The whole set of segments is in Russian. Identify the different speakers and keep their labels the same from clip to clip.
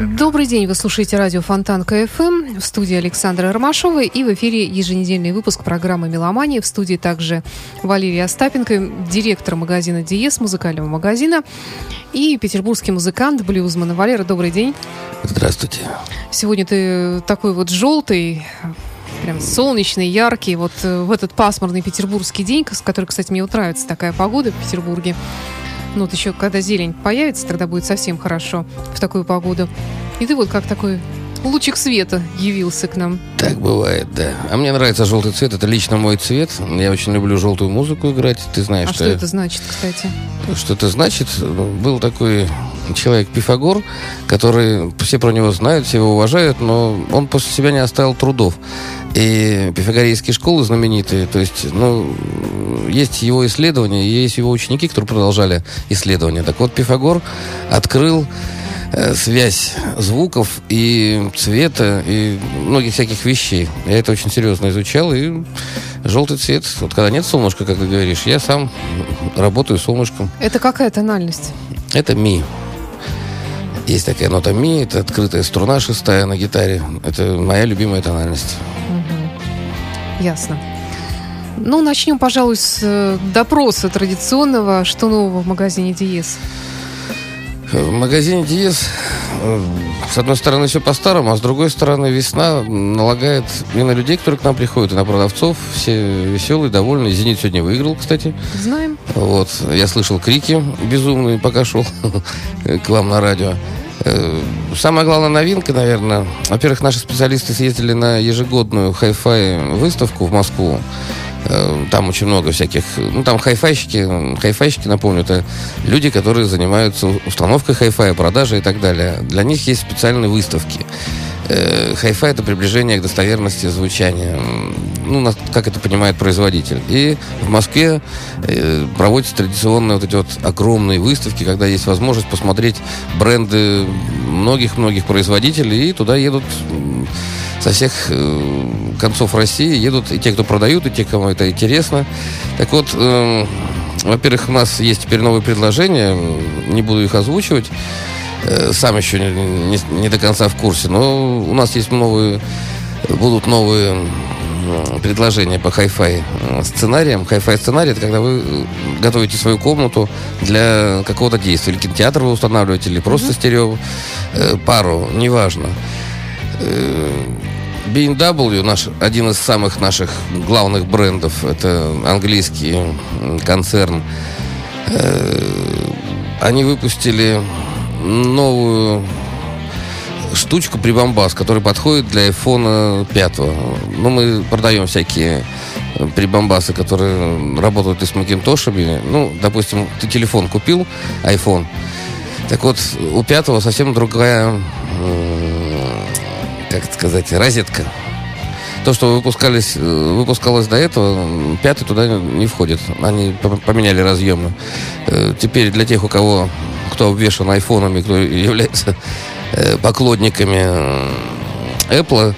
Speaker 1: Добрый день, вы слушаете радио Фонтан КФМ в студии Александра Ромашова и в эфире еженедельный выпуск программы «Меломания». В студии также Валерия Остапенко, директор магазина «Диез», музыкального магазина, и петербургский музыкант, блюзман. Валера, добрый день.
Speaker 2: Здравствуйте.
Speaker 1: Сегодня ты такой вот желтый, прям солнечный, яркий, вот э, в этот пасмурный петербургский день, который, кстати, мне вот нравится такая погода в Петербурге. Ну вот еще когда зелень появится, тогда будет совсем хорошо в такую погоду. И ты вот как такой лучик света явился к нам.
Speaker 2: Так бывает, да. А мне нравится желтый цвет, это лично мой цвет. Я очень люблю желтую музыку играть. Ты знаешь,
Speaker 1: А что это значит, кстати?
Speaker 2: Что это значит? Был такой человек Пифагор, который все про него знают, все его уважают, но он после себя не оставил трудов. И пифагорейские школы знаменитые, то есть, ну, есть его исследования, есть его ученики, которые продолжали исследования. Так вот, Пифагор открыл э, связь звуков и цвета и многих всяких вещей. Я это очень серьезно изучал, и желтый цвет, вот когда нет солнышка, как ты говоришь, я сам работаю с солнышком.
Speaker 1: Это какая тональность?
Speaker 2: Это ми. Есть такая нота ми, это открытая струна шестая на гитаре. Это моя любимая тональность.
Speaker 1: Ясно. Ну, начнем, пожалуй, с э, допроса традиционного. Что нового в магазине Диез?
Speaker 2: В магазине Диез, э, с одной стороны, все по-старому, а с другой стороны, весна налагает и на людей, которые к нам приходят, и на продавцов. Все веселые, довольные. «Зенит» сегодня выиграл, кстати.
Speaker 1: Знаем.
Speaker 2: Вот. Я слышал крики безумные, пока шел к вам на радио. Э, Самая главная новинка, наверное, во-первых, наши специалисты съездили на ежегодную хай-фай выставку в Москву. Э, Там очень много всяких, ну там хай-файщики, хай-файщики, напомню, это люди, которые занимаются установкой хай-фая, продажей и так далее. Для них есть специальные выставки. Э, Хай-фай это приближение к достоверности звучания. Ну, как это понимает производитель. И в Москве э, проводятся традиционные вот эти вот огромные выставки, когда есть возможность посмотреть бренды многих-многих производителей, и туда едут со всех э, концов России едут и те, кто продают, и те, кому это интересно. Так вот, э, во-первых, у нас есть теперь новые предложения, не буду их озвучивать. Э, Сам еще не, не- не до конца в курсе, но у нас есть новые, будут новые м, предложения по хай-фай э, сценариям. Хай-фай сценарий это когда вы э, готовите свою комнату для какого-то действия. Или кинотеатр вы устанавливаете, или просто стерео э, пару, неважно. B&W, наш, один из самых наших главных брендов, это английский концерн. Они выпустили новую штучку прибамбас, который подходит для iPhone 5. Ну, мы продаем всякие э, прибамбасы, которые работают и с макинтошами. Ну, допустим, ты телефон купил, iPhone. Так вот, у пятого совсем другая, как сказать, розетка. То, что выпускались, э, выпускалось до этого, пятый туда не входит. Они по- поменяли разъемы. Э, Теперь для тех, у кого, кто обвешан айфонами, кто является поклонниками э, Apple,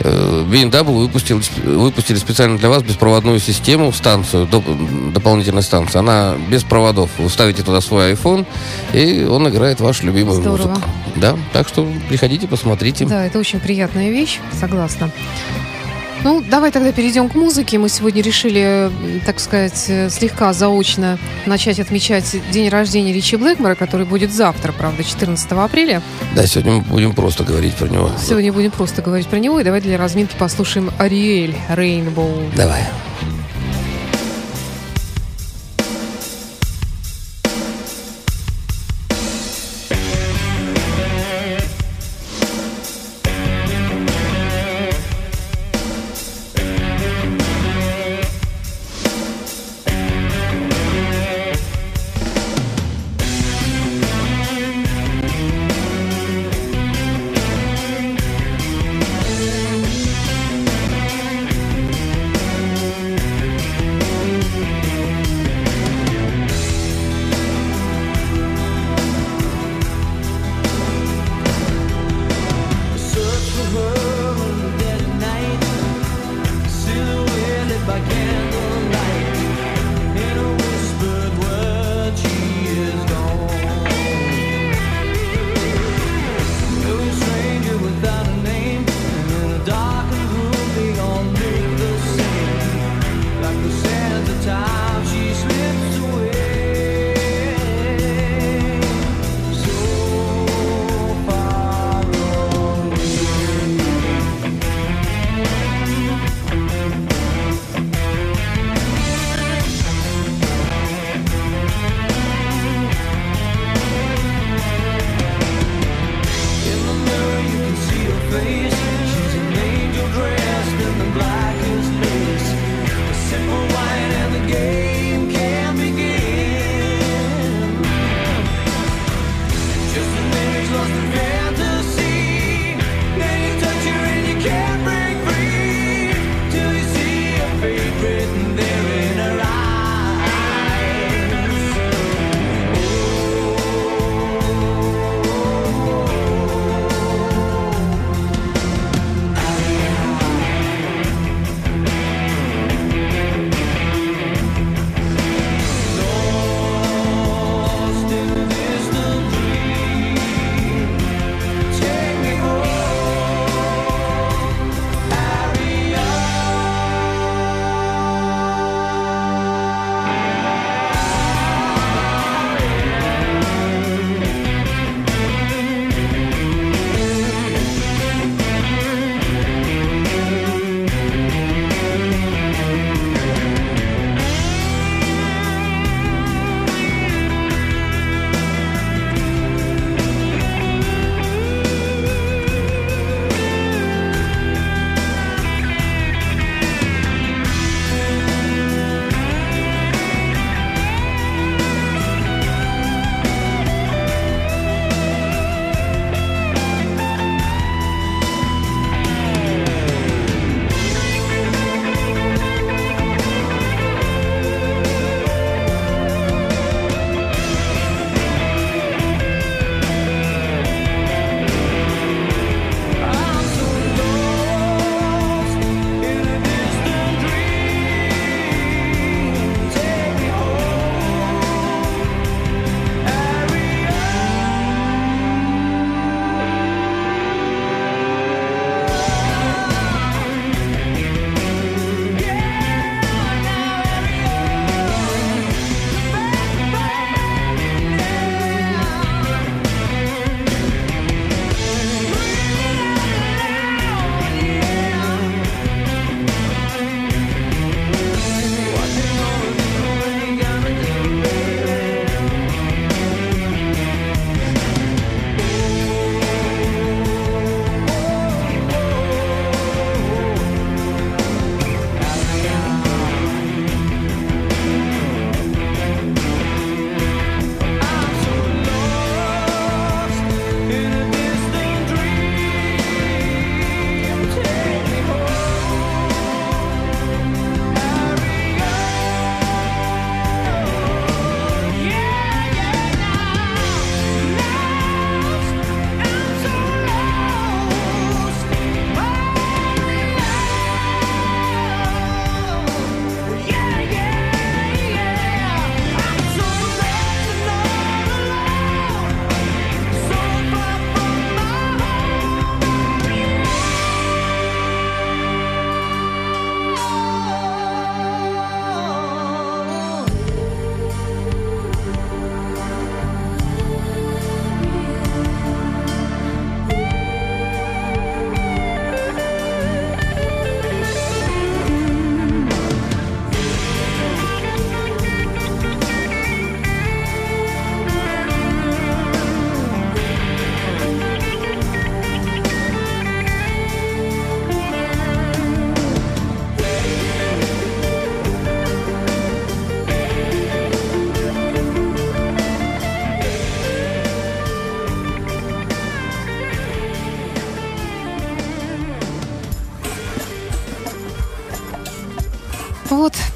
Speaker 2: э, BMW выпустил, выпустили специально для вас беспроводную систему, станцию, доп- дополнительную станцию. Она без проводов. Вы ставите туда свой iPhone, и он играет вашу любимую
Speaker 1: Здорово.
Speaker 2: музыку. Да, так что приходите, посмотрите.
Speaker 1: Да, это очень приятная вещь, согласна. Ну, давай тогда перейдем к музыке. Мы сегодня решили, так сказать, э, слегка заочно начать отмечать день рождения Ричи Блэкмора, который будет завтра, правда, 14 апреля.
Speaker 2: Да, сегодня мы будем просто говорить про него.
Speaker 1: Сегодня будем просто говорить про него. И давай для разминки послушаем Ариэль Рейнбоу.
Speaker 2: Давай.
Speaker 3: Thank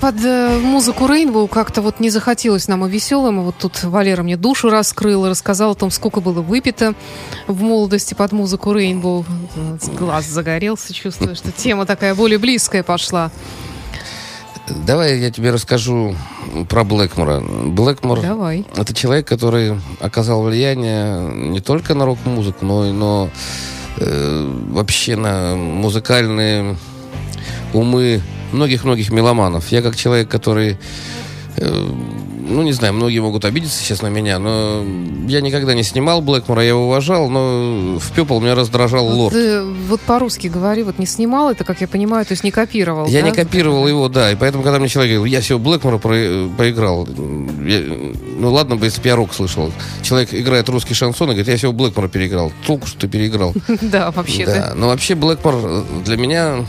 Speaker 1: под э, музыку Рейнбоу как-то вот не захотелось нам и веселым. И вот тут Валера мне душу раскрыл, рассказал о том, сколько было выпито в молодости под музыку Рейнбоу. Глаз загорелся, чувствую, что тема такая более близкая пошла.
Speaker 2: Давай я тебе расскажу про Блэкмора. Блэкмор
Speaker 1: Давай.
Speaker 2: это человек, который оказал влияние не только на рок-музыку, но и но, э, вообще на музыкальные умы многих-многих меломанов. Я как человек, который, э, ну, не знаю, многие могут обидеться сейчас на меня, но я никогда не снимал Блэкмора, я его уважал, но в пепел меня раздражал лорд.
Speaker 1: э, вот по-русски говори, вот не снимал это, как я понимаю, то есть не копировал.
Speaker 2: Я
Speaker 1: да?
Speaker 2: не копировал его, да, и поэтому, когда мне человек говорил, я всего Блэкмора про- поиграл, я- ну ладно бы, если бы я рок слышал. Человек играет русский шансон и говорит, я всего Блэкмора переиграл. Толку, что ты переиграл.
Speaker 1: Да, вообще-то.
Speaker 2: Да, но вообще Блэкмор э, для меня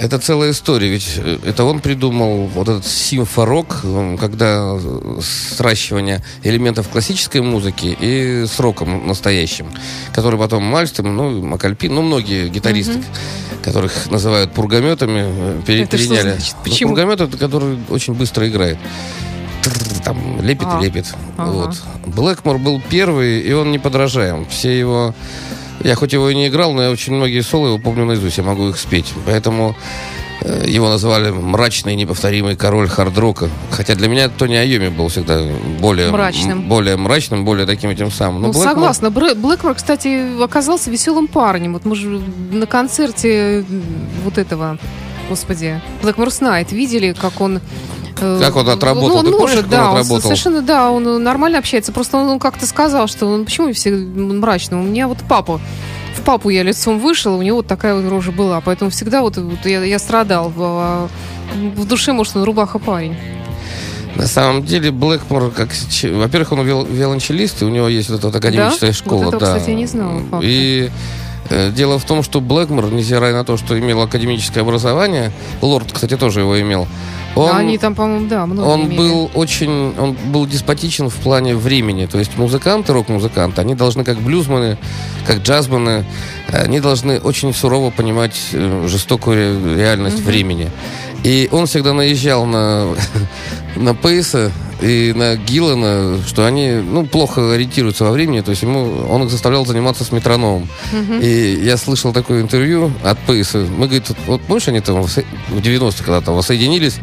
Speaker 2: Это целая история, ведь э, это он придумал вот этот симфорок, когда э, сращивание элементов классической музыки и с роком настоящим, который потом Мальстом, ну, Макальпин, ну, многие гитаристы, которых называют пургаметами, э, пере-
Speaker 1: Это что
Speaker 2: переняли. Ну,
Speaker 1: Почему?
Speaker 2: пургамет это который очень быстро играет. Там лепит
Speaker 1: А.
Speaker 2: и лепит.
Speaker 1: Ага.
Speaker 2: Вот. Блэкмор был первый, и он неподражаем. Все его... Я хоть его и не играл, но я очень многие соло его помню наизусть, я могу их спеть. Поэтому э, его называли мрачный, неповторимый король хард-рока. Хотя для меня Тони Айоми был всегда более
Speaker 1: Мрачным.
Speaker 2: более мрачным, более таким этим самым.
Speaker 1: Ну,
Speaker 2: Но Блэкмор-
Speaker 1: согласна. Блэкмор, кстати, оказался веселым парнем. Вот мы же на концерте вот этого, господи, Блэкморс Найт видели, как он... э,
Speaker 2: Как он отработал?
Speaker 1: Ну, он
Speaker 2: Ты помнишь,
Speaker 1: может,
Speaker 2: как
Speaker 1: да,
Speaker 2: он
Speaker 1: он
Speaker 2: отработал?
Speaker 1: совершенно, да, он нормально общается. Просто он, как-то сказал, что он, почему все мрачно? У меня вот папа, в папу я лицом вышел, у него вот такая вот рожа была. Поэтому всегда вот, вот я, я страдал. В, в душе, может, он рубаха парень.
Speaker 2: На самом деле Блэкмор, как, во-первых, он виол- виолончелист, и у него есть вот эта академическая
Speaker 1: Да?
Speaker 2: школа.
Speaker 1: Вот этого,
Speaker 2: да.
Speaker 1: кстати, я не знала, факта.
Speaker 2: И дело в том, что Блэкмор, невзирая на то, что имел академическое образование, Лорд, кстати, тоже его имел, он,
Speaker 1: Они там, по-моему, да, многие
Speaker 2: он
Speaker 1: имели.
Speaker 2: был очень, он был деспотичен в плане времени. То есть музыканты, рок-музыканты, они должны, как блюзмены, как джазмены, они должны очень сурово понимать э, жестокую ре- реальность времени. И он всегда наезжал на, на Пейса и на Гиллана, что они ну, плохо ориентируются во времени, то есть ему, он их заставлял заниматься с метрономом. И я слышал такое интервью от Пейса. Мы, говорит, вот, помнишь, они там в 90-х когда там воссоединились,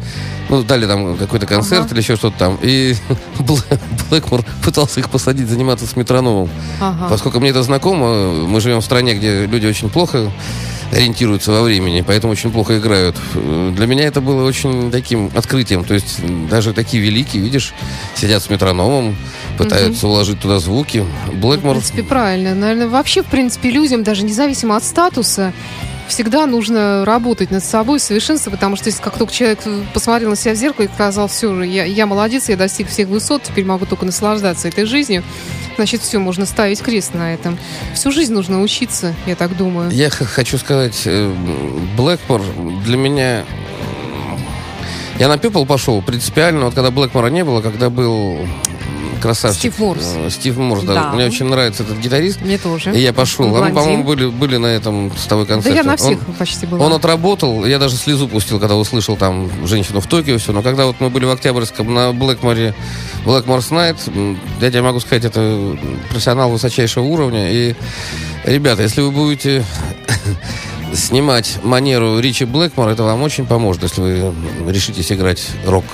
Speaker 2: ну, дали там какой-то концерт
Speaker 1: Ага.
Speaker 2: или еще что-то там, и Блэ- Блэкмор пытался их посадить заниматься с метрономом.
Speaker 1: Ага.
Speaker 2: Поскольку мне это знакомо, мы живем в стране, где люди очень плохо ориентируются во времени, поэтому очень плохо играют. Для меня это было очень таким открытием. То есть даже такие великие, видишь, сидят с метрономом, пытаются уложить туда звуки.
Speaker 1: В
Speaker 2: Блэкмор...
Speaker 1: принципе, правильно. Наверное, вообще, в принципе, людям, даже независимо от статуса, всегда нужно работать над собой, совершенствоваться, потому что если как только человек посмотрел на себя в зеркало и сказал, все, я, я молодец, я достиг всех высот, теперь могу только наслаждаться этой жизнью, значит, все, можно ставить крест на этом. Всю жизнь нужно учиться, я так думаю.
Speaker 2: Я хочу сказать, э, Блэкмор для меня... Я на People пошел принципиально, вот когда Блэкмора не было, когда был красавчик.
Speaker 1: Стив Морс.
Speaker 2: э, Стив Морс, да.
Speaker 1: Да.
Speaker 2: Мне очень нравится этот гитарист.
Speaker 1: Мне тоже.
Speaker 2: И я пошел. А мы, по-моему, были, были на этом с тобой
Speaker 1: Да
Speaker 2: концерте.
Speaker 1: я на всех
Speaker 2: Он-
Speaker 1: почти была.
Speaker 2: Он отработал, я даже слезу пустил, когда услышал там женщину в Токио, все. Но когда вот мы были в Октябрьском на Блэкморе, Блэкморс Найт, я тебе могу сказать, это профессионал высочайшего уровня. И, ребята, если вы будете снимать манеру Ричи Блэкмора, это вам очень поможет, если вы решитесь играть рок.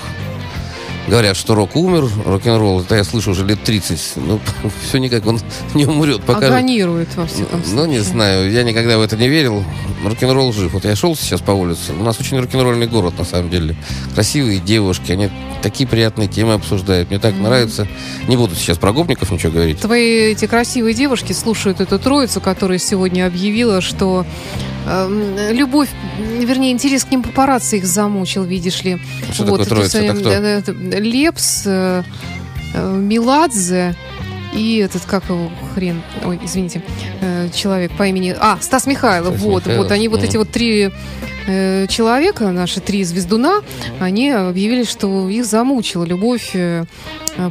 Speaker 2: Говорят, что рок умер, рок-н-ролл, это я слышу уже лет 30. Ну, все никак он не умрет, пока...
Speaker 1: Агонирует, во всяком случае.
Speaker 2: Ну, не знаю, я никогда в это не верил. Рок-н-ролл жив. Вот я шел сейчас по улице. У нас очень рок-н-ролльный город, на самом деле. Красивые девушки, они такие приятные темы обсуждают. Мне так нравится. Не буду сейчас про гопников ничего говорить.
Speaker 1: Твои эти красивые девушки слушают эту троицу, которая сегодня объявила, что эм, любовь, вернее, интерес к ним папарацци их замучил, видишь ли.
Speaker 2: Что такое троица? Это
Speaker 1: э,
Speaker 2: кто?
Speaker 1: э, э, Лепс, э, э, Меладзе и этот, как его, хрен, ой, извините, э, человек по имени, а, Стас Михайлов,
Speaker 2: Стас
Speaker 1: вот,
Speaker 2: Михайлов,
Speaker 1: вот, они вот
Speaker 2: мгм.
Speaker 1: эти вот три э, человека, наши три звездуна, они объявили, что их замучила любовь э,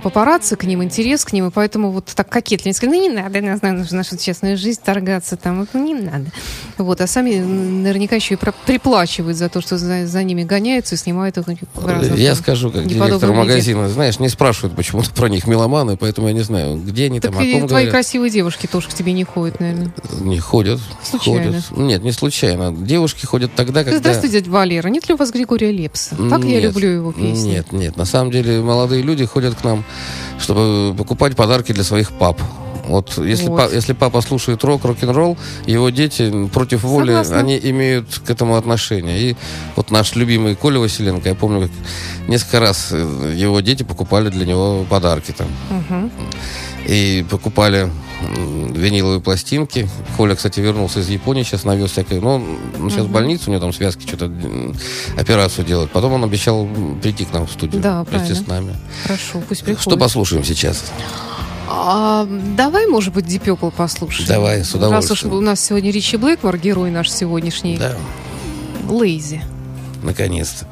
Speaker 1: папарацци к ним, интерес к ним, и поэтому вот так кокетливо. Они сказали, ну не надо, не знаю, нужно нашу честную жизнь торгаться там, вот, ну не надо. Вот, а сами наверняка еще и приплачивают за то, что за, за ними гоняются и снимают их в разных
Speaker 2: Я скажу, как директор магазина. Знаешь, не спрашивают почему-то про них меломаны, поэтому я не знаю, где они
Speaker 1: Так
Speaker 2: там, о
Speaker 1: и
Speaker 2: ком
Speaker 1: твои
Speaker 2: говорят.
Speaker 1: красивые девушки тоже к тебе не ходят, наверное.
Speaker 2: Не ходят.
Speaker 1: Случайно.
Speaker 2: Ходят. Нет, не случайно. Девушки ходят тогда, когда...
Speaker 1: Здравствуйте, дядя Валера. Нет ли у вас Григория Лепса? Так я
Speaker 2: Нет,
Speaker 1: люблю его песни.
Speaker 2: Нет, нет. На самом деле молодые люди ходят к нам, чтобы покупать подарки для своих пап. Вот если,
Speaker 1: Вот.
Speaker 2: па- если папа слушает рок, рок-н-ролл, его дети против воли,
Speaker 1: Согласна.
Speaker 2: они имеют к этому отношение. И вот наш любимый Коля Василенко, я помню, как несколько раз э, его дети покупали для него подарки там.
Speaker 1: Мгм.
Speaker 2: И покупали виниловые пластинки. Коля, кстати, вернулся из Японии, сейчас навез всякое. Но он, сейчас в больнице, у него там связки, что-то операцию делать. Потом он обещал прийти к нам в студию
Speaker 1: Да,
Speaker 2: вместе
Speaker 1: правильно.
Speaker 2: с нами.
Speaker 1: Хорошо, пусть приходит.
Speaker 2: Что послушаем сейчас?
Speaker 1: А, давай, может быть, Purple послушаем.
Speaker 2: Давай, с
Speaker 1: Раз уж
Speaker 2: удовольствием.
Speaker 1: у нас сегодня Ричи Блэкмор, герой наш сегодняшний.
Speaker 2: Да.
Speaker 1: Лейзи.
Speaker 4: Наконец-то.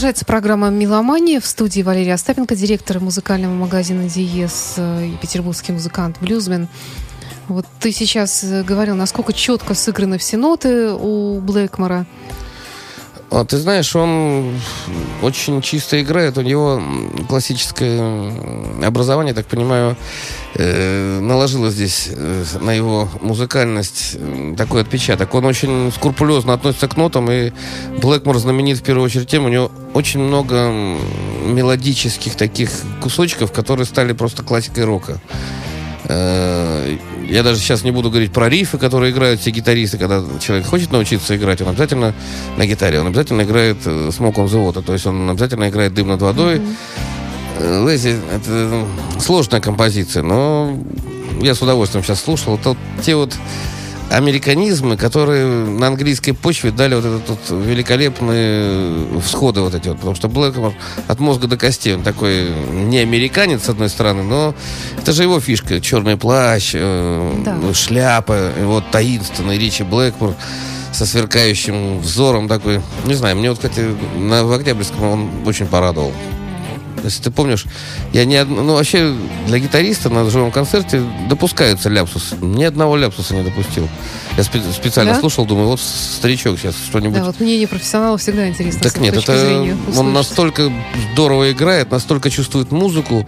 Speaker 1: Продолжается программа «Меломания». В студии Валерия Остапенко, директор музыкального магазина «Диез» и петербургский музыкант, блюзмен. Вот ты сейчас э, говорил, насколько четко сыграны все ноты у Блэкмора.
Speaker 2: А, ты знаешь, он очень чисто играет. У него классическое образование, так понимаю, э, наложило здесь э, на его музыкальность такой отпечаток. Он очень скрупулезно относится к нотам, и Блэкмор знаменит в первую очередь тем, у него очень много мелодических таких кусочков, которые стали просто классикой рока. Э, я даже сейчас не буду говорить про рифы, которые играют все гитаристы. Когда человек хочет научиться играть, он обязательно на гитаре, он обязательно играет Smoke on the Water, то есть он обязательно играет дым над водой. Mm-hmm. Лэзи — это сложная композиция, но я с удовольствием сейчас слушал. Это те вот американизмы, которые на английской почве дали вот этот вот великолепные всходы вот эти вот. Потому что Блэкмор от мозга до костей, он такой не американец, с одной стороны, но это же его фишка. Черный плащ, э, да. шляпа, вот таинственный Ричи Блэкмор со сверкающим взором такой. Не знаю, мне вот, кстати, на, в Октябрьском он очень порадовал. Если ты помнишь, я не ну вообще для гитариста на живом концерте допускаются ляпсусы. Ни одного ляпсуса не допустил. Я спе- специально да? слушал, думаю, вот старичок сейчас что-нибудь.
Speaker 1: Да, вот мнение профессионала всегда интересно.
Speaker 2: Так нет, это он настолько здорово играет, настолько чувствует музыку.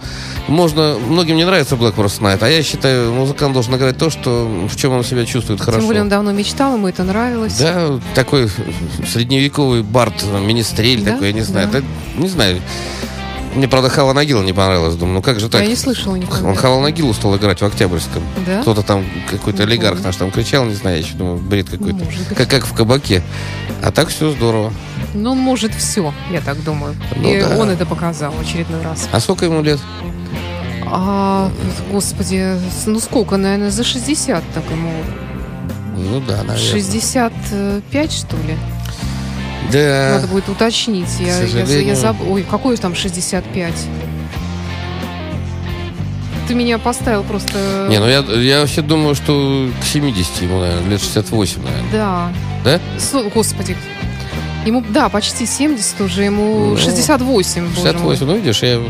Speaker 2: Можно, многим не нравится Blackmore Night, а я считаю, музыкант должен играть то, что в чем он себя чувствует хорошо.
Speaker 1: Тем более он давно мечтал, ему это нравилось.
Speaker 2: Да, такой средневековый бард, министрель да? такой, я не знаю, да. это, не знаю. Мне, правда, Хава Нагила не понравилось. Думаю, ну как же так?
Speaker 1: Я не слышала никогда.
Speaker 2: Он Хава Нагилу стал играть в Октябрьском.
Speaker 1: Да?
Speaker 2: Кто-то там, какой-то олигарх наш там кричал, не знаю, я еще думаю, бред какой-то. Как, как в кабаке. А так все здорово.
Speaker 1: Ну, он может все, я так думаю. Ну, И да. он это показал в очередной раз.
Speaker 2: А сколько ему лет?
Speaker 1: А, господи, ну сколько, наверное, за 60 так ему.
Speaker 2: Ну да, наверное.
Speaker 1: 65, что ли?
Speaker 2: Да.
Speaker 1: Надо будет уточнить. Я, я, я заб... Ой, какой там 65? Ты меня поставил просто...
Speaker 2: Не, ну я, я вообще думаю, что к 70 ему, наверное, лет 68, наверное.
Speaker 1: Да.
Speaker 2: Да?
Speaker 1: С... Господи. Ему, да, почти 70 уже, ему ну, 68.
Speaker 2: 68, ну видишь, я...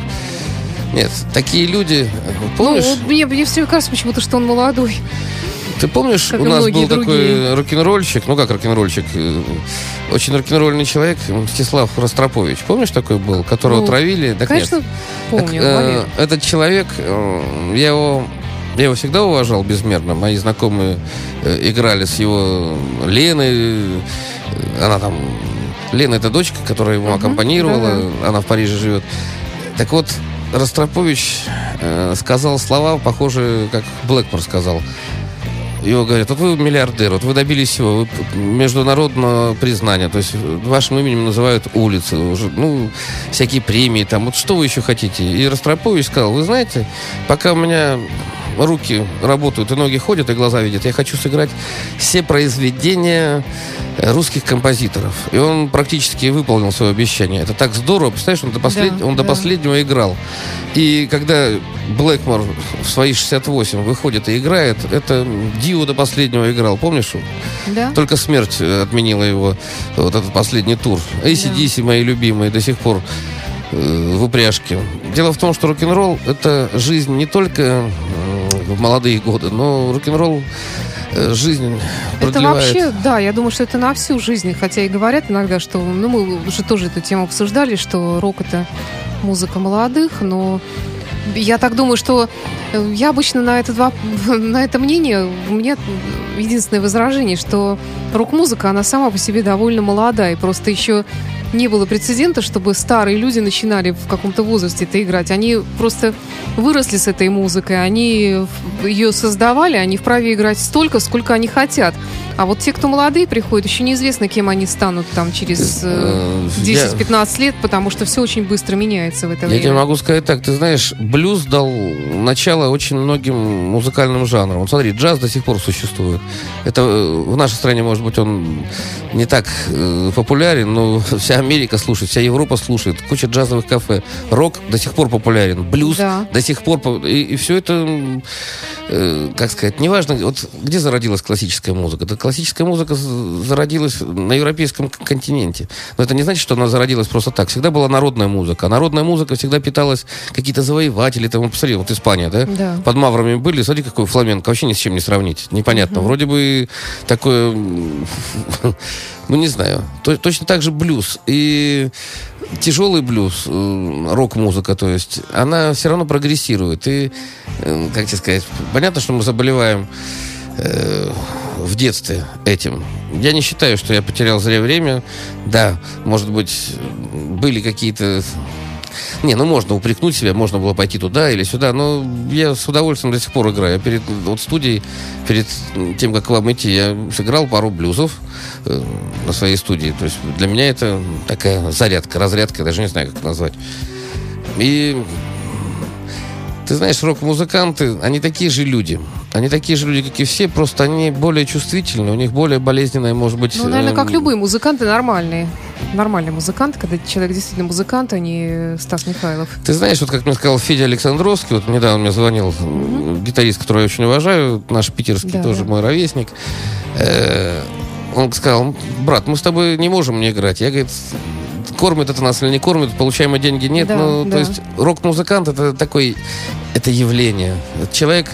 Speaker 2: Нет, такие люди, помнишь? Ну,
Speaker 1: мне, мне все кажется почему-то, что он молодой.
Speaker 2: Ты помнишь, как у нас был другие. такой рок-н-ролльщик, ну как рок-н-ролльщик, э, очень рок-н-ролльный человек, Мстислав Ростропович. Помнишь, такой был, которого ну, травили?
Speaker 1: Так конечно, нет. помню. Так, э,
Speaker 2: этот человек, э, я его я его всегда уважал безмерно. Мои знакомые э, играли с его Леной. Она там... Лена — это дочка, которая ему uh-huh, аккомпанировала. Да-да. Она в Париже живет. Так вот, Ростропович э, сказал слова, похожие, как Блэкмор сказал его говорят, вот вы миллиардер, вот вы добились всего, вы международного признания, то есть вашим именем называют улицы, уже, ну, всякие премии, там, вот что вы еще хотите? И Ростропович сказал, вы знаете, пока у меня руки работают, и ноги ходят, и глаза видят. Я хочу сыграть все произведения русских композиторов. И он практически выполнил свое обещание. Это так здорово. Представляешь, он до, послед... да, он да. до последнего играл. И когда Блэкмор в свои 68 выходит и играет, это Дио до последнего играл. Помнишь?
Speaker 1: Да.
Speaker 2: Только смерть отменила его, вот этот последний тур. ACDC, да. мои любимые, до сих пор э, в упряжке. Дело в том, что рок-н-ролл — это жизнь не только в молодые годы, но рок-н-ролл э, жизнь продлевает.
Speaker 1: Это вообще, да, я думаю, что это на всю жизнь. Хотя и говорят иногда, что, ну, мы уже тоже эту тему обсуждали, что рок это музыка молодых, но я так думаю, что э, я обычно на это, два, на это мнение, у меня единственное возражение, что рок-музыка, она сама по себе довольно молодая, и просто еще не было прецедента, чтобы старые люди начинали в каком-то возрасте это играть. Они просто выросли с этой музыкой, они ее создавали, они вправе играть столько, сколько они хотят. А вот те, кто молодые приходят, еще неизвестно, кем они станут там через 10-15 э, э, лет, потому что все очень быстро меняется в это время.
Speaker 2: Я тебе могу сказать так, ты знаешь, блюз дал начало очень многим музыкальным жанрам. Вот смотри, джаз до сих пор существует. Это э, в нашей стране, может быть, он не так популярен, но вся Америка слушает, вся Европа слушает, куча джазовых кафе. Рок до сих пор популярен, блюз да. до сих пор... И, и все это э, как сказать, неважно, вот где зародилась классическая музыка. Это классическая музыка зародилась на европейском континенте. Но это не значит, что она зародилась просто так. Всегда была народная музыка. А народная музыка всегда питалась какие-то завоеватели. Там, посмотри, вот Испания, да?
Speaker 1: Да.
Speaker 2: Под Маврами были, смотри, какой фламенко. Вообще ни с чем не сравнить. Непонятно. Вроде бы такое... Ну, не знаю. То- точно так же блюз. И тяжелый блюз, э, рок-музыка, то есть, она все равно прогрессирует. И, э, как тебе сказать, понятно, что мы заболеваем э, в детстве этим. Я не считаю, что я потерял зря время. Да, может быть, были какие-то... Не, ну можно упрекнуть себя, можно было пойти туда или сюда, но я с удовольствием до сих пор играю. Я перед вот студией, перед тем, как к вам идти, я сыграл пару блюзов э, на своей студии. То есть для меня это такая зарядка, разрядка, даже не знаю, как назвать. И ты знаешь, рок-музыканты, они такие же люди. Они такие же люди, как и все, просто они более чувствительны, у них более болезненная, может быть...
Speaker 1: Ну, наверное, как
Speaker 2: эм,
Speaker 1: любые музыканты нормальные. Нормальные музыканты, когда человек действительно музыкант, а не Стас Михайлов.
Speaker 2: Ты знаешь, вот как мне сказал Федя Александровский, вот недавно мне звонил м, гитарист, которого я очень уважаю, наш питерский,
Speaker 1: Да,
Speaker 2: тоже
Speaker 1: да.
Speaker 2: мой ровесник. Э, Он сказал, брат, мы с тобой не можем не играть. Я, говорит, кормит это нас или не кормит, получаемые деньги нет.
Speaker 1: Да,
Speaker 2: ну,
Speaker 1: да.
Speaker 2: то есть рок-музыкант это такой, это явление. Человек,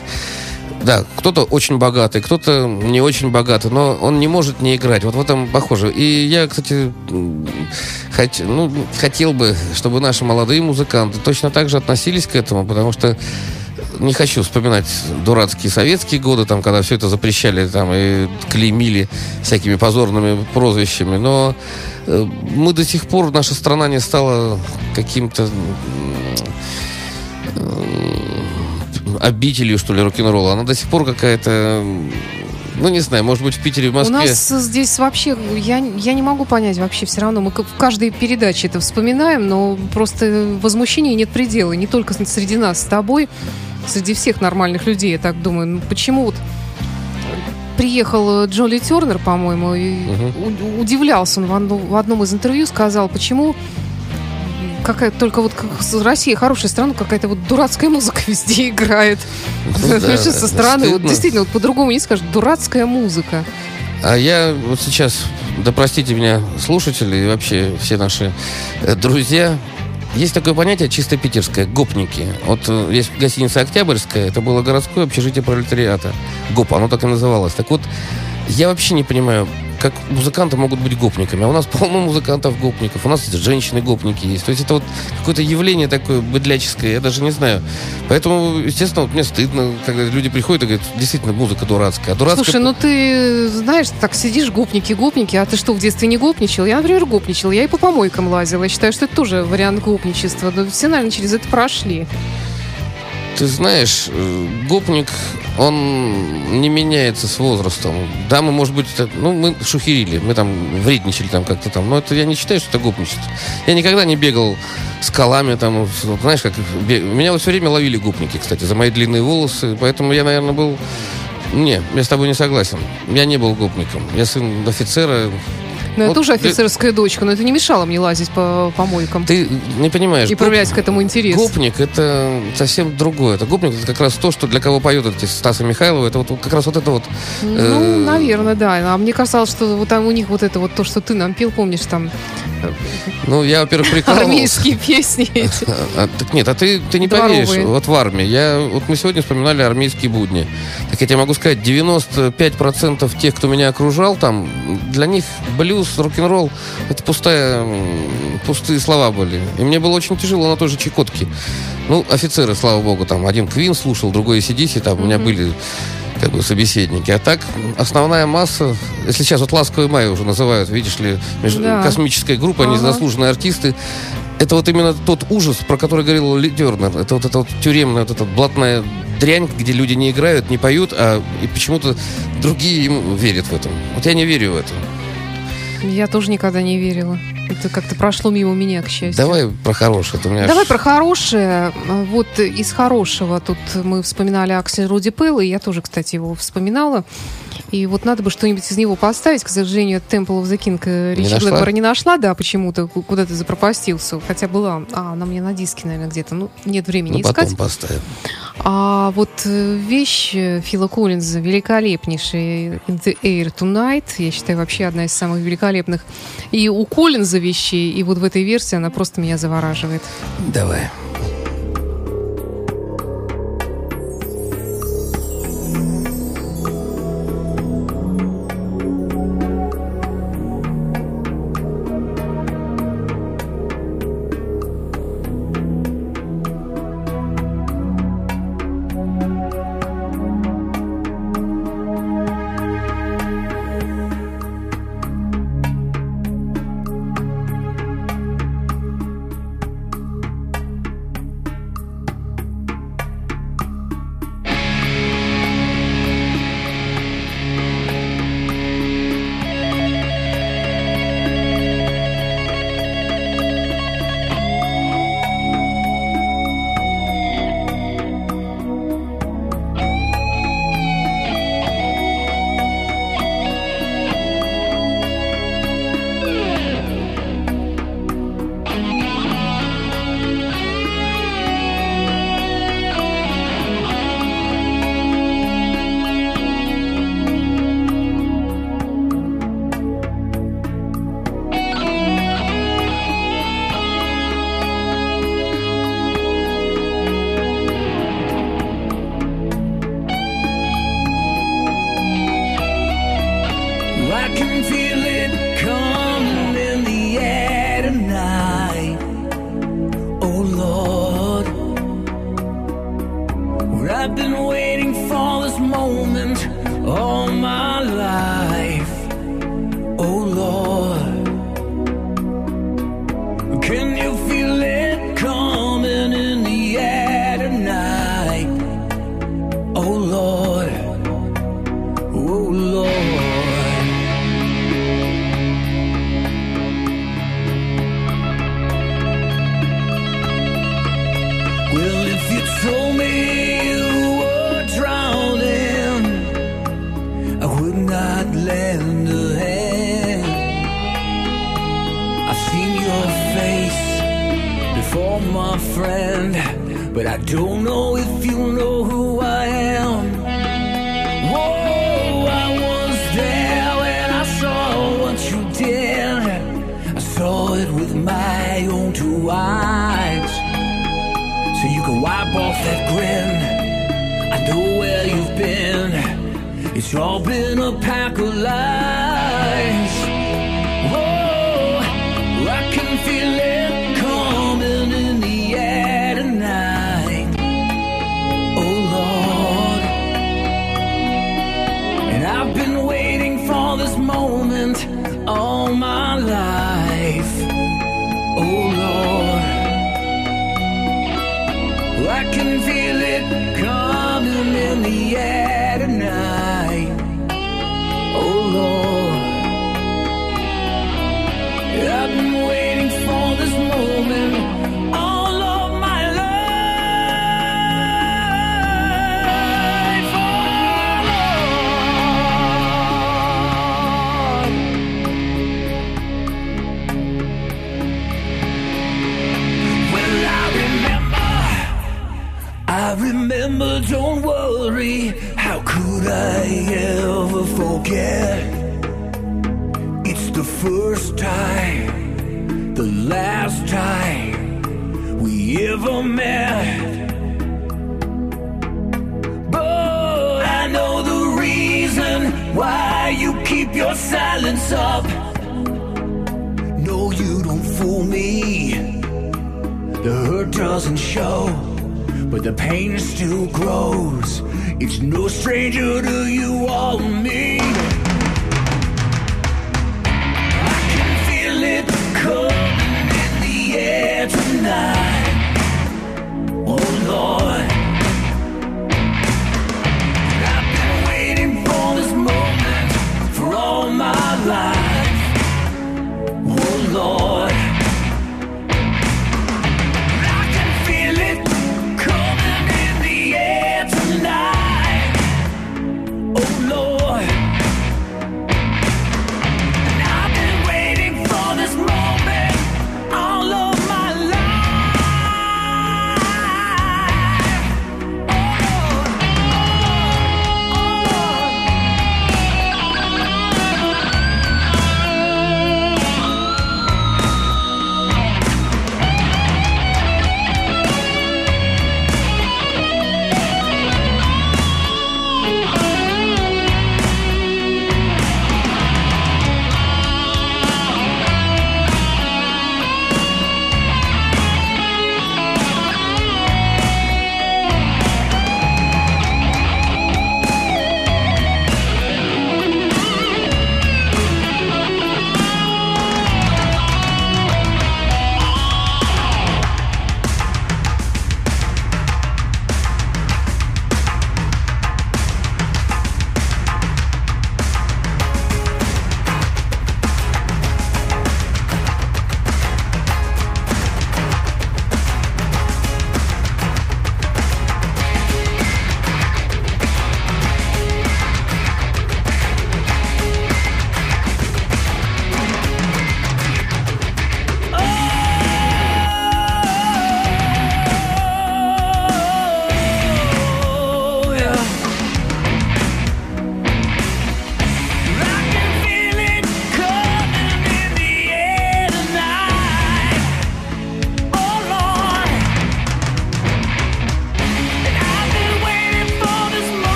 Speaker 2: да, кто-то очень богатый, кто-то не очень богатый, но он не может не играть. Вот в этом похоже. И я, кстати, хот- ну, хотел бы, чтобы наши молодые музыканты точно так же относились к этому, потому что не хочу вспоминать дурацкие советские годы, там, когда все это запрещали там, и клеймили всякими позорными прозвищами, но э, мы до сих пор, наша страна не стала каким-то м, обителью, что ли, рок-н-ролла. Она до сих пор какая-то, ну, не знаю, может быть, в Питере, в
Speaker 1: У
Speaker 2: Москве.
Speaker 1: нас здесь вообще, я, я не могу понять вообще все равно. Мы в каждой передаче это вспоминаем, но просто возмущения нет предела. Не только среди нас с тобой, среди всех нормальных людей, я так думаю. Ну, почему вот приехал э, Джоли Тернер, по-моему, и у- удивлялся он в, одно- в одном из интервью, сказал, почему какая только вот как Россия хорошая страна, какая-то вот дурацкая музыка везде играет.
Speaker 2: Ну да,
Speaker 1: со стороны, вот действительно, вот по-другому не скажешь, дурацкая музыка.
Speaker 2: А я вот сейчас, да простите меня, слушатели и вообще все наши э, друзья, есть такое понятие чисто питерское, гопники. Вот э, есть гостиница «Октябрьская», это было городское общежитие пролетариата. ГОП, оно так и называлось. Так вот, я вообще не понимаю, как музыканты могут быть гопниками. А у нас полно музыкантов гопников. У нас женщины-гопники есть. То есть это вот какое-то явление такое быдляческое, я даже не знаю. Поэтому, естественно, вот мне стыдно, когда люди приходят и говорят, действительно, музыка дурацкая. А дурацкая
Speaker 1: Слушай, ну ты знаешь, так сидишь, гопники, гопники, а ты что, в детстве не гопничал? Я, например, гопничал, я и по помойкам лазила. Я считаю, что это тоже вариант гопничества. Но все, наверное, через это прошли.
Speaker 2: Ты знаешь, э, гопник, он не меняется с возрастом. Да, мы, может быть, это- ну, мы шухерили, мы там вредничали там как-то там, но это я не считаю, что это гопничество. Я никогда не бегал с колами там, знаешь, как меня вот все время ловили гопники, кстати, за мои длинные волосы, поэтому я, наверное, был... Не, я с тобой не согласен. Я не был гопником. Я сын офицера.
Speaker 1: Но я
Speaker 2: Вот
Speaker 1: тоже
Speaker 2: ты-
Speaker 1: офицерская дочка, но это не мешало мне лазить по помойкам.
Speaker 2: Ты не понимаешь.
Speaker 1: И
Speaker 2: гоп-
Speaker 1: проявлять к этому интерес.
Speaker 2: Гопник это совсем другое. Это гопник это как раз то, что для кого поют эти Стаса Михайлова. Это вот как раз вот это вот.
Speaker 1: Ну,
Speaker 2: э,
Speaker 1: наверное, да. А мне казалось, что вот там у них вот это вот то, что ты нам пел, помнишь, там
Speaker 2: Ну, я, во-первых, прикалывался.
Speaker 1: армейские песни эти.
Speaker 2: А, так нет, а ты, ты не
Speaker 1: Дворовые.
Speaker 2: поверишь. Вот в армии. Я, вот мы сегодня вспоминали армейские будни. Так я тебе могу сказать, 95% тех, кто меня окружал там, для них блюз, рок-н-ролл, это пустая, пустые слова были. И мне было очень тяжело на той же Чекотке. Ну, офицеры, слава богу, там один Квин слушал, другой ACDC, там у меня были как бы собеседники. А так, основная масса, если сейчас вот «Ласковый май» уже называют, видишь ли, между-
Speaker 1: Да.
Speaker 2: космическая группа, они
Speaker 1: Ага.
Speaker 2: заслуженные артисты, это вот именно тот ужас, про который говорил Ли Дернер. Это вот эта вот тюремная, вот эта блатная дрянь, где люди не играют, не поют, а и почему-то другие им верят в этом. Вот я не верю в это.
Speaker 1: Я тоже никогда не верила. Это как-то прошло мимо меня, к счастью.
Speaker 2: Давай про хорошее. у меня
Speaker 1: Давай
Speaker 2: аж-
Speaker 1: про хорошее. Вот из хорошего тут мы вспоминали Аксель Руди Пелла, и я тоже, кстати, его вспоминала. И вот надо бы что-нибудь из него поставить. К сожалению, Temple of the King э, Ричи
Speaker 2: нашла?
Speaker 1: Блэкмора не нашла, да, почему-то ку- куда-то запропастился. Хотя была, а, она мне на диске, наверное, где-то. Ну, нет времени
Speaker 2: Ну,
Speaker 1: искать.
Speaker 2: потом поставим.
Speaker 1: А вот э, вещь э, Фила Коллинза великолепнейшая «In the Air Tonight», я считаю, вообще одна из самых великолепных и у Коллинза вещей, и вот в этой версии она просто меня завораживает.
Speaker 3: Давай.
Speaker 5: Ever forget? It's the first time, the last time we ever met. But I know the reason why you keep your silence up. No, you don't fool me. The hurt doesn't show, but the pain still grows. It's no stranger to you or me. I can feel it coming in the air tonight. Oh Lord. I've been waiting for this moment for all my life.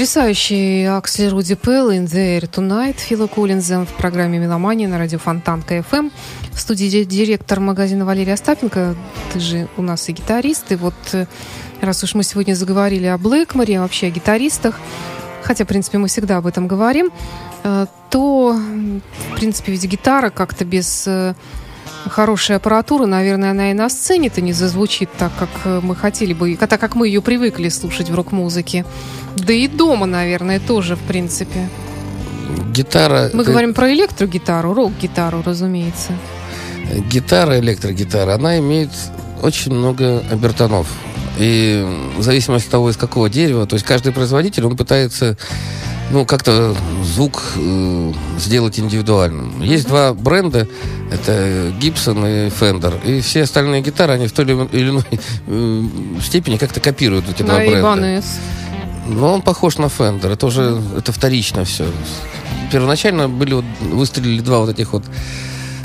Speaker 1: Потрясающий Аксли Руди Пелл «In the Air Tonight» Фила Коллинза в программе «Меломания» на радио Фонтанка ФМ. В студии директор магазина Валерия Остапенко. Ты же у нас и гитарист. И вот э, раз уж мы сегодня заговорили о Блэкморе, вообще о гитаристах, хотя, в принципе, мы всегда об этом говорим, э, то, в принципе, ведь гитара как-то без э, хорошей аппаратуры, наверное, она и на сцене-то не зазвучит так, как мы хотели бы, так как мы ее привыкли слушать в рок-музыке. Да и дома, наверное, тоже, в принципе.
Speaker 2: Гитара...
Speaker 1: Мы говорим про электрогитару, рок-гитару, разумеется.
Speaker 2: Гитара, электрогитара, она имеет очень много обертонов. И в зависимости от того, из какого дерева, то есть каждый производитель, он пытается ну, как-то звук э, сделать индивидуальным. Есть два бренда, это Gibson и Fender. И все остальные гитары, они в той или иной э, степени как-то копируют эти два
Speaker 1: На
Speaker 2: бренда. Но он похож на Fender. Это уже это вторично все. Первоначально были вот, выстрелили два вот этих вот.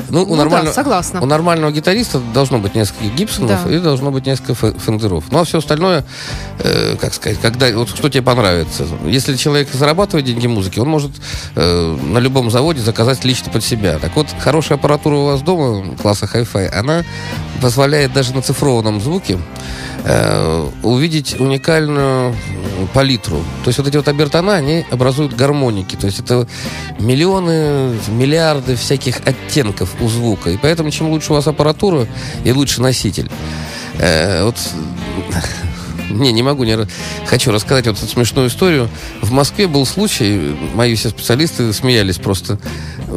Speaker 2: Ну, у
Speaker 1: Ну да,
Speaker 2: нормального,
Speaker 1: согласна.
Speaker 2: у нормального гитариста должно быть несколько гибсонов
Speaker 1: Да.
Speaker 2: и должно быть несколько фе- фендеров. Ну, а все остальное, э, как сказать, когда, вот что тебе понравится. Если человек зарабатывает деньги музыки, он может э, на любом заводе заказать лично под себя. Так вот, хорошая аппаратура у вас дома, класса Hi-Fi, она позволяет даже на цифрованном звуке э, увидеть уникальную палитру. То есть вот эти вот обертона, они образуют гармоники. То есть это миллионы, миллиарды всяких оттенков у звука. И поэтому чем лучше у вас аппаратура и лучше носитель. Э, вот не, не могу, не хочу рассказать вот эту смешную историю. В Москве был случай, мои все специалисты смеялись просто.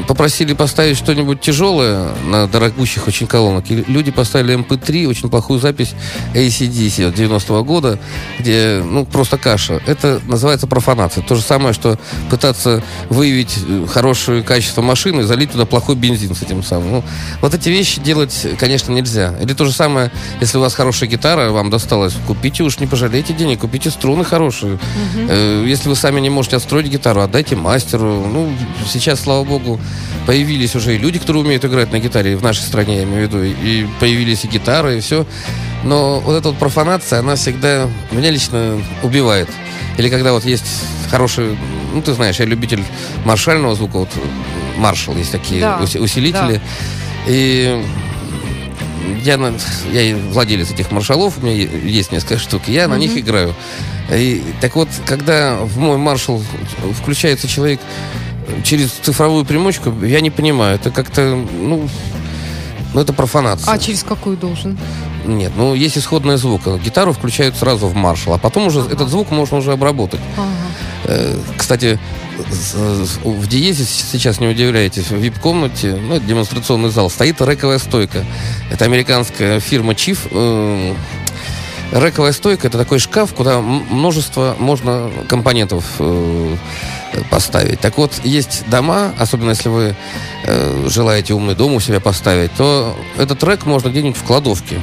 Speaker 2: Попросили поставить что-нибудь тяжелое на дорогущих очень колонок. И люди поставили MP3, очень плохую запись ACDC от 90-го года, где, ну, просто каша. Это называется профанация. То же самое, что пытаться выявить э, хорошее качество машины и залить туда плохой бензин с этим самым. Ну, вот эти вещи делать, конечно, нельзя. Или то же самое, если у вас хорошая гитара, вам досталась, купите уж, не пожалейте денег, купите струны хорошие. Э, Если вы сами не можете отстроить гитару, отдайте мастеру. Ну, сейчас, слава богу, появились уже и люди, которые умеют играть на гитаре в нашей стране, я имею в виду, и появились и гитары, и все. Но вот эта вот профанация, она всегда меня лично убивает. Или когда вот есть хороший, ну, ты знаешь, я любитель маршального звука, вот маршал, есть такие
Speaker 1: Да,
Speaker 2: уси- усилители. И я, я владелец этих маршалов, у меня есть несколько штук, я на них играю. И, так вот, когда в мой маршал включается человек через цифровую примочку, я не понимаю, это как-то, ну, ну это профанация.
Speaker 1: А через какую должен?
Speaker 2: Нет, ну есть исходная звука. Гитару включают сразу в маршал, а потом уже этот звук можно уже обработать.
Speaker 1: Ага.
Speaker 2: Э, Кстати, в Диезе сейчас не удивляйтесь, в вип-комнате, ну, это демонстрационный зал, стоит рековая стойка. Это американская фирма Chief. Рековая стойка это такой шкаф, куда множество можно компонентов э, поставить. Так вот, есть дома, особенно если вы э, желаете умный дом у себя поставить, то этот рек можно где-нибудь в кладовке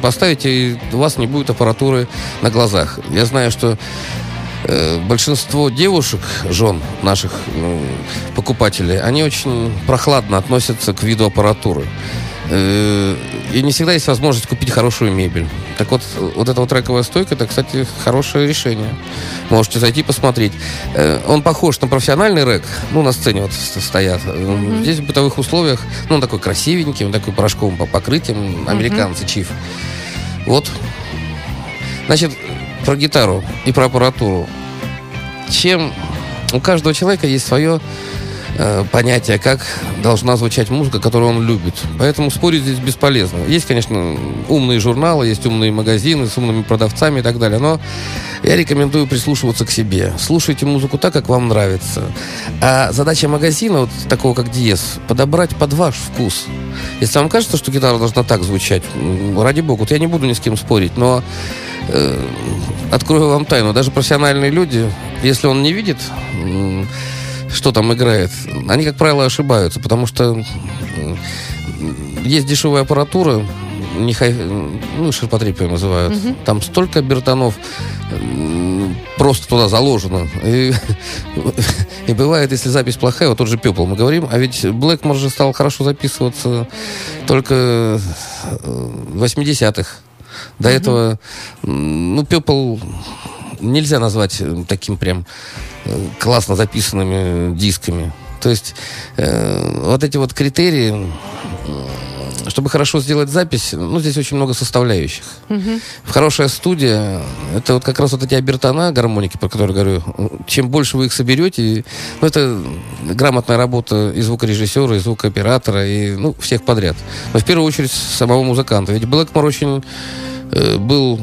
Speaker 2: поставить, и у вас не будет аппаратуры на глазах. Я знаю, что э, большинство девушек, жен наших м, покупателей, они очень прохладно относятся к виду аппаратуры. Э, И не всегда есть возможность купить хорошую мебель. Так вот, вот эта вот трековая стойка, это, кстати, хорошее решение. Можете зайти посмотреть. Э, Он похож на профессиональный рек. Ну, на сцене вот стоят. Э, Здесь в бытовых условиях, ну, он такой красивенький, он такой порошковым по покрытием. Американцы, чиф. Вот. Значит, про гитару и про аппаратуру. Чем у каждого человека есть свое э, понятие, как должна звучать музыка, которую он любит. Поэтому спорить здесь бесполезно. Есть, конечно, умные журналы, есть умные магазины с умными продавцами и так далее, но я рекомендую прислушиваться к себе. Слушайте музыку так, как вам нравится. А задача магазина, вот такого как Диез, подобрать под ваш вкус. Если вам кажется, что гитара должна так звучать, ради бога, вот я не буду ни с кем спорить, но э, открою вам тайну, даже профессиональные люди, если он не видит, что там играет, они, как правило, ошибаются, потому что есть дешевая аппаратура, не хай, ну, ширпотреб ее называют. Там столько бертонов просто туда заложено. И, и бывает, если запись плохая, вот тот же Пепл мы говорим, а ведь Блэкмор же стал хорошо записываться только э, в 80-х. До этого, м, ну, Пепл нельзя назвать э, таким прям э, классно записанными дисками. То есть э, вот эти вот критерии, э, чтобы хорошо сделать запись, ну, здесь очень много составляющих. Хорошая студия, это вот как раз вот эти обертона, гармоники, про которые говорю, чем больше вы их соберете, ну, это грамотная работа и звукорежиссера, и звукооператора, и, ну, всех подряд. Но в первую очередь самого музыканта. Ведь Блэкмор очень э, был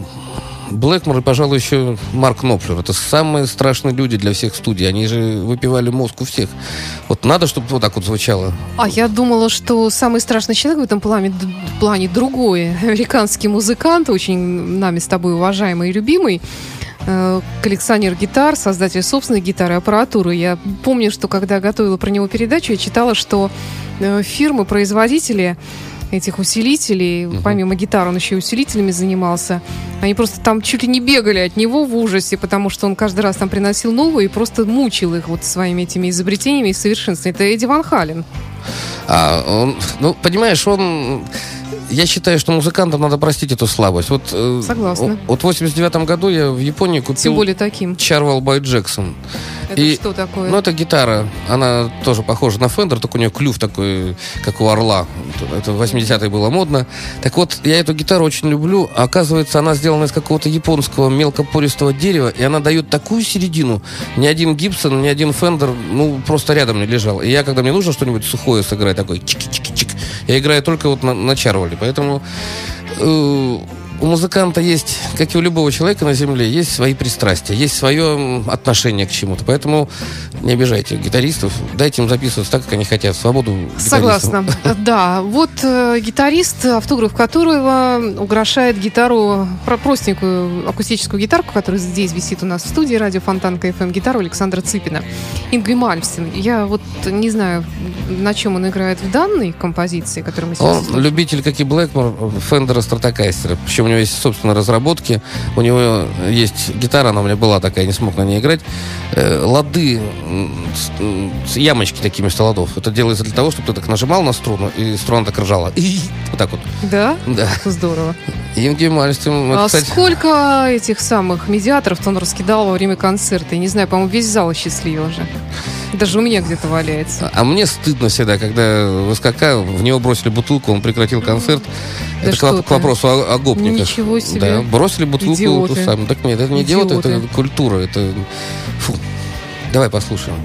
Speaker 2: Блэкмор и, пожалуй, еще Марк Нопфлер. Это самые страшные люди для всех студий. Они же выпивали мозг у всех. Вот надо, чтобы вот так вот звучало.
Speaker 1: А я думала, что самый страшный человек в этом плане, плане другой. Американский музыкант, очень нами с тобой уважаемый и любимый. э, Коллекционер гитар, создатель собственной гитары, аппаратуры. Я помню, что когда готовила про него передачу, я читала, что э, фирмы, производители этих усилителей, помимо гитары, он еще и усилителями занимался. Они просто там чуть ли не бегали от него в ужасе, потому что он каждый раз там приносил новые и просто мучил их вот своими этими изобретениями и совершенствованием. Это Эдди Ван Хален.
Speaker 2: А он, ну, понимаешь, он... Я считаю, что музыкантам надо простить эту слабость. Вот, э,
Speaker 1: Согласна.
Speaker 2: Вот в 89 году я в Японии купил
Speaker 1: Тем более таким.
Speaker 2: Charwell by Jackson.
Speaker 1: Это
Speaker 2: И-
Speaker 1: что такое?
Speaker 2: Ну, это гитара. Она тоже похожа на Fender, только у нее клюв такой, как у орла. Это в 80-е было модно. Так вот, я эту гитару очень люблю. Оказывается, она сделана из какого-то японского мелкопористого дерева, и она дает такую середину. Ни один Гибсон, ни один Fender, ну, просто рядом не лежал. И я, когда мне нужно что-нибудь сухое сыграть, такой чики-чики-чик, я играю только вот на, на Чарвале. Поэтому э, у музыканта есть, как и у любого человека на земле, есть свои пристрастия, есть свое отношение к чему-то. Поэтому не обижайте гитаристов, дайте им записываться так, как они хотят. Свободу.
Speaker 1: Согласна. Да, вот э, гитарист, автограф которого украшает гитару, про- простенькую акустическую гитарку, которая здесь висит у нас в студии радио Фонтанка FM, гитару Александра Цыпина. Ингви Мальмстен. Я вот не знаю, на чем он играет в данной композиции, которую мы сейчас
Speaker 2: Он
Speaker 1: слушаем.
Speaker 2: любитель, как и Блэкмор, Фендера Стратокастера. Причем него есть собственные разработки. У него есть гитара, она у меня была такая, не смог на ней играть. Э, лады, с, ямочки такими вместо ладов. Это делается для того, чтобы ты так нажимал на струну, и струна так ржала. И вот так вот.
Speaker 1: Да?
Speaker 2: Да.
Speaker 1: Здорово.
Speaker 2: Инги Мальстин, это,
Speaker 1: а
Speaker 2: кстати,
Speaker 1: сколько этих самых медиаторов он раскидал во время концерта? Я не знаю, по-моему, весь зал осчастливил же. Даже у меня где-то валяется.
Speaker 2: А мне стыдно всегда, когда в СКК в него бросили бутылку, он прекратил концерт.
Speaker 1: Да
Speaker 2: это к, к вопросу о, о гопниках.
Speaker 1: Ничего себе.
Speaker 2: Да, бросили бутылку.
Speaker 1: Идиоты.
Speaker 2: ту самую. Так нет, это не идиоты, это
Speaker 1: Идиоты.
Speaker 2: культура. Это... Фу. Давай послушаем.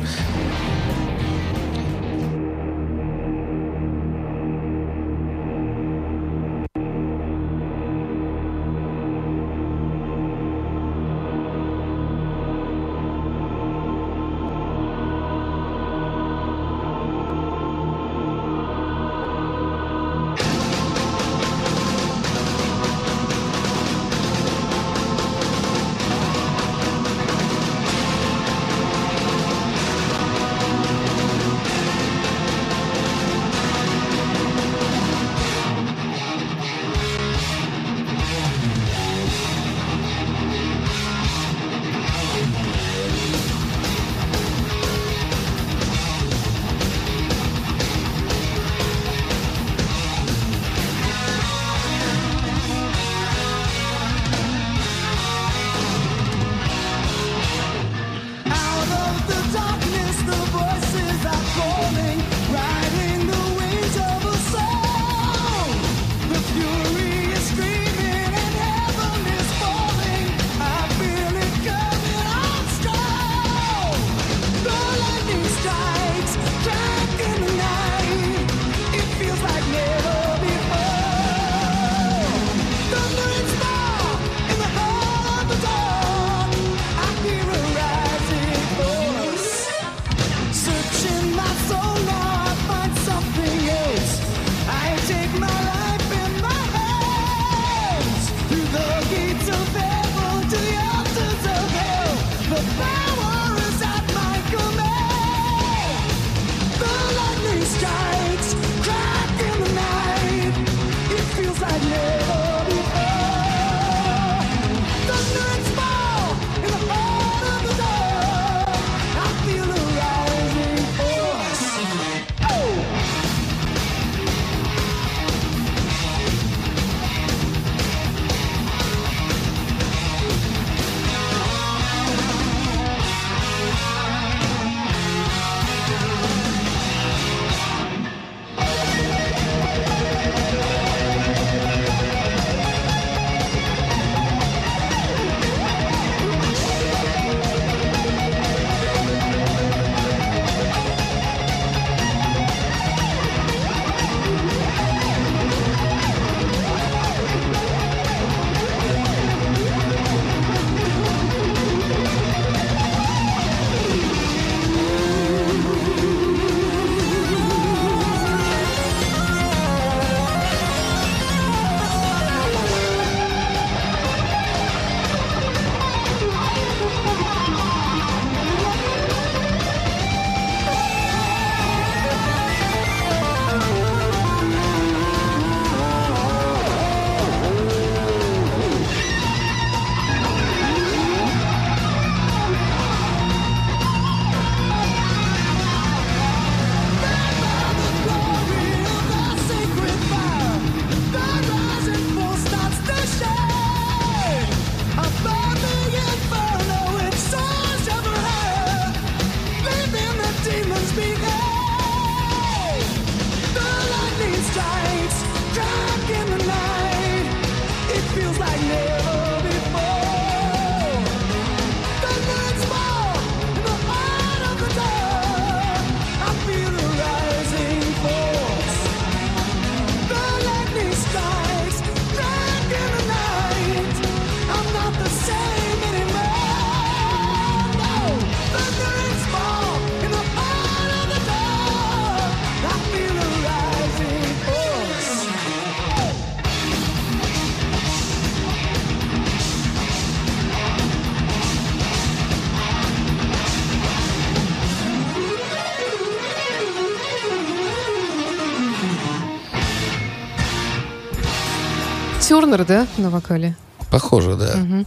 Speaker 1: Тернер, да, на вокале?
Speaker 2: Похоже, да.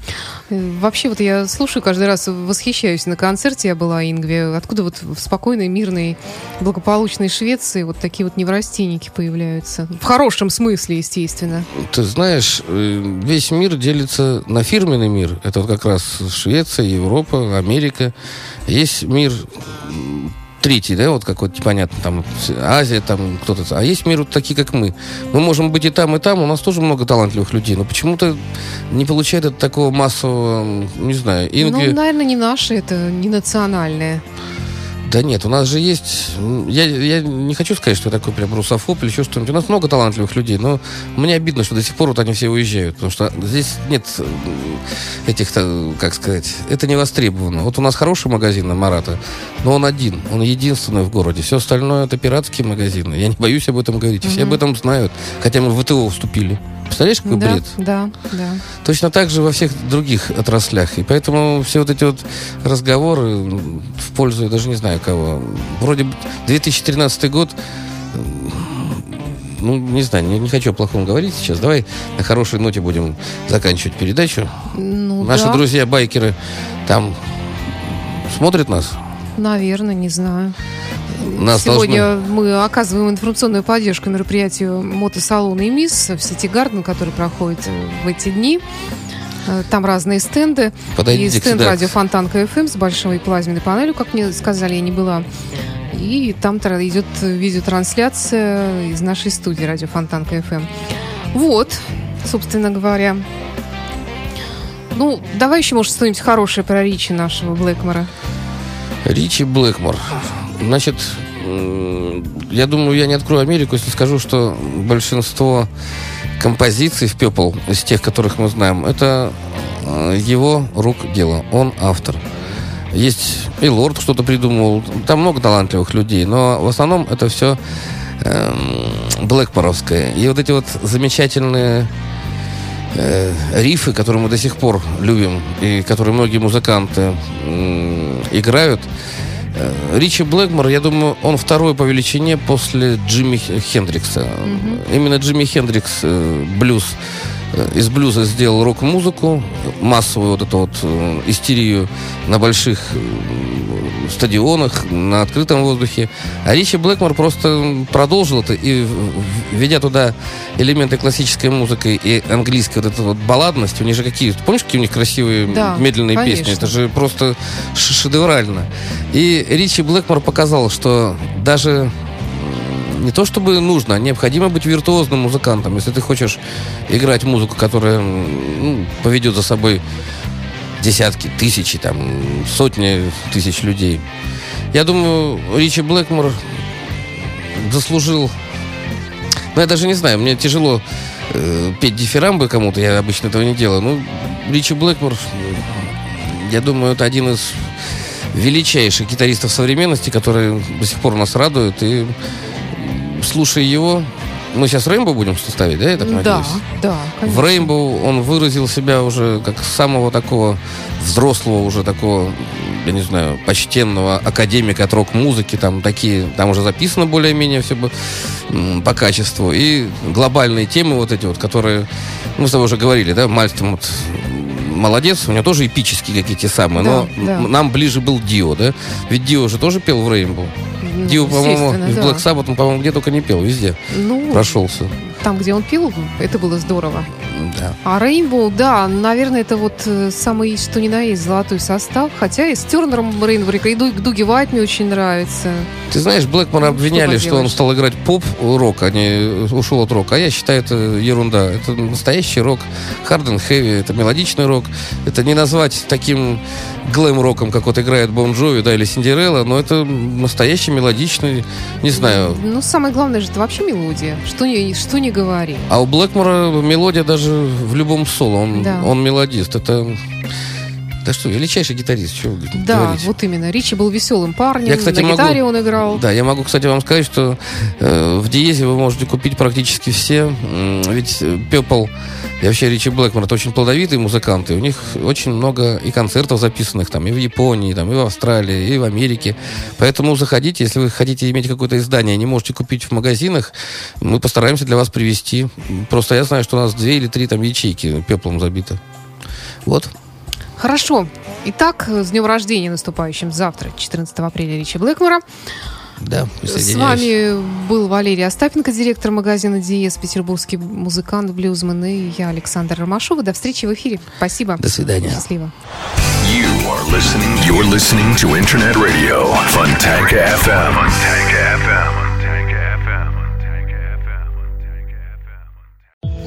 Speaker 1: Э, Вообще, вот я слушаю каждый раз, восхищаюсь. На концерте я была Ингве. Откуда вот в спокойной, мирной, благополучной Швеции вот такие вот неврастенники появляются? В хорошем смысле, естественно.
Speaker 2: Ты знаешь, э, весь мир делится на фирменный мир. Это вот как раз Швеция, Европа, Америка. Есть мир третий, да, вот какой-то непонятно, там Азия, там кто-то. А есть мир вот такие, как мы. Мы можем быть и там, и там. У нас тоже много талантливых людей, но почему-то не получает это такого массового, не знаю, Инги...
Speaker 1: Ну, наверное, не наши, это не национальные.
Speaker 2: Да нет, у нас же есть... Я, я не хочу сказать, что я такой прям русофоб или еще что-нибудь. У нас много талантливых людей, но мне обидно, что до сих пор вот они все уезжают. Потому что здесь нет этих, как сказать, это не востребовано. Вот у нас хороший магазин на Марата, но он один, он единственный в городе. Все остальное это пиратские магазины. Я не боюсь об этом говорить. Все об этом знают. Хотя мы в ВТО вступили. Представляешь, какой
Speaker 1: да,
Speaker 2: бред?
Speaker 1: да, да.
Speaker 2: Точно так же во всех других отраслях. И поэтому все вот эти вот разговоры м, в пользу, я даже не знаю кого. Вроде бы 2013 год, м, ну, не знаю, не, не хочу о плохом говорить сейчас. Давай на хорошей ноте будем заканчивать передачу.
Speaker 1: Ну,
Speaker 2: Наши
Speaker 1: да,
Speaker 2: друзья-байкеры там смотрят нас.
Speaker 1: наверное, не знаю.
Speaker 2: Нас
Speaker 1: Сегодня мы оказываем информационную поддержку мероприятию мотосалона IMIS в City Garden, который проходит в эти дни. Э, Там разные стенды.
Speaker 2: Подойдите
Speaker 1: и стенд радио Фонтанка ФМ с большой плазменной панелью, как мне сказали, я не была. И там идет видеотрансляция из нашей студии радио Фонтанка ФМ. Вот, собственно говоря. Ну, давай еще, может, что-нибудь хорошее про Ричи нашего Блэкмора.
Speaker 2: Ричи Блэкмор. Значит, я думаю, я не открою Америку, если скажу, что большинство композиций в Пепл, из тех, которых мы знаем, это э, его рук дело. Он автор. Есть и Лорд что-то придумал. Там много талантливых людей, но в основном это все Блэкморовское. И вот эти вот замечательные э, рифы, которые мы до сих пор любим, и которые многие музыканты м, играют. Э, Ричи Блэкмор, я думаю, он второй по величине после Джимми Хендрикса. Именно Джимми Хендрикс э, блюз э, из блюза сделал рок-музыку, массовую вот эту вот истерию на больших стадионах, на открытом воздухе. А Ричи Блэкмор просто продолжил это и, в- в- введя туда элементы классической музыки и английской вот этой вот балладности, у них же какие, помнишь, какие у них красивые
Speaker 1: Да,
Speaker 2: медленные
Speaker 1: конечно.
Speaker 2: песни? Это же просто шедеврально. И Ричи Блэкмор показал, что даже не то чтобы нужно, а необходимо быть виртуозным музыкантом. Если ты хочешь играть музыку, которая ну, поведет за собой десятки, тысячи, там, сотни тысяч людей. Я думаю, Ричи Блэкмор заслужил... Ну, я даже не знаю, мне тяжело э, петь дифирамбы кому-то, я обычно этого не делаю. Ну, Ричи Блэкмор, я думаю, это один из величайших гитаристов современности, который до сих пор нас радует. И слушая его, мы сейчас Рэмбо будем ставить, да, я так
Speaker 1: Да,
Speaker 2: надеюсь?
Speaker 1: да,
Speaker 2: В
Speaker 1: конечно.
Speaker 2: Рейнбоу он выразил себя уже как самого такого взрослого, уже такого, я не знаю, почтенного академика от рок-музыки. Там такие, там уже записано более-менее все бы по качеству. И глобальные темы вот эти вот, которые, мы с тобой уже говорили, да, Мальстом вот молодец, у него тоже эпические какие-то самые,
Speaker 1: Да,
Speaker 2: но
Speaker 1: да.
Speaker 2: нам ближе был Дио, да? Ведь Дио же тоже пел в Рейнбоу.
Speaker 1: Ну,
Speaker 2: Дио, по-моему, в
Speaker 1: да.
Speaker 2: Black Sabbath, он, по-моему, где только не пел, везде
Speaker 1: Ну,
Speaker 2: прошелся.
Speaker 1: там, где он пил, это было здорово.
Speaker 2: Да.
Speaker 1: А Рейнбоу, да, наверное, это вот э, самый что ни на есть золотой состав. Хотя и с Тернером Рейнбоу, и Ду- Дуги Вайт мне очень нравится.
Speaker 2: Ты знаешь, Блэкмора
Speaker 1: Ну,
Speaker 2: обвиняли,
Speaker 1: что
Speaker 2: что он стал играть поп-рок, а не ушел от рока. А я считаю, это ерунда. Это настоящий рок, харден хэви, это мелодичный рок. Это не назвать таким глэм-роком, как вот играет Бон Джови, да, или Синдерелла, но это настоящий мелодичный, не знаю.
Speaker 1: Ну, самое главное же, это вообще мелодия. Что не, что не говори.
Speaker 2: А у Блэкмора мелодия даже в любом соло. Он,
Speaker 1: Да.
Speaker 2: он мелодист. Это... Да что, величайший гитарист, что
Speaker 1: Да,
Speaker 2: говорить.
Speaker 1: вот именно. Ричи был веселым парнем,
Speaker 2: Я, кстати,
Speaker 1: на
Speaker 2: могу-
Speaker 1: гитаре он играл.
Speaker 2: Да, я могу, кстати, вам сказать, что э, в Диезе вы можете купить практически все. Ведь Пепл и вообще Ричи Блэкмор это очень плодовитые музыканты. У них очень много и концертов записанных там и в Японии, там, и в Австралии, и в Америке. Поэтому заходите, если вы хотите иметь какое-то издание, не можете купить в магазинах, мы постараемся для вас привезти. Просто я знаю, что у нас две или три там ячейки пеплом забиты. Вот.
Speaker 1: Хорошо. Итак, с днем рождения наступающим завтра, 14 апреля, Ричи Блэкмора.
Speaker 2: Да,
Speaker 1: С вами был Валерий Остапенко, директор магазина Диез, петербургский музыкант, блюзмен, и я, Александр Ромашова. До встречи в эфире. Спасибо.
Speaker 2: До свидания.
Speaker 1: Счастливо.
Speaker 6: You are listening. You're listening to Internet Radio, Funtanka FM. Funtanka FM.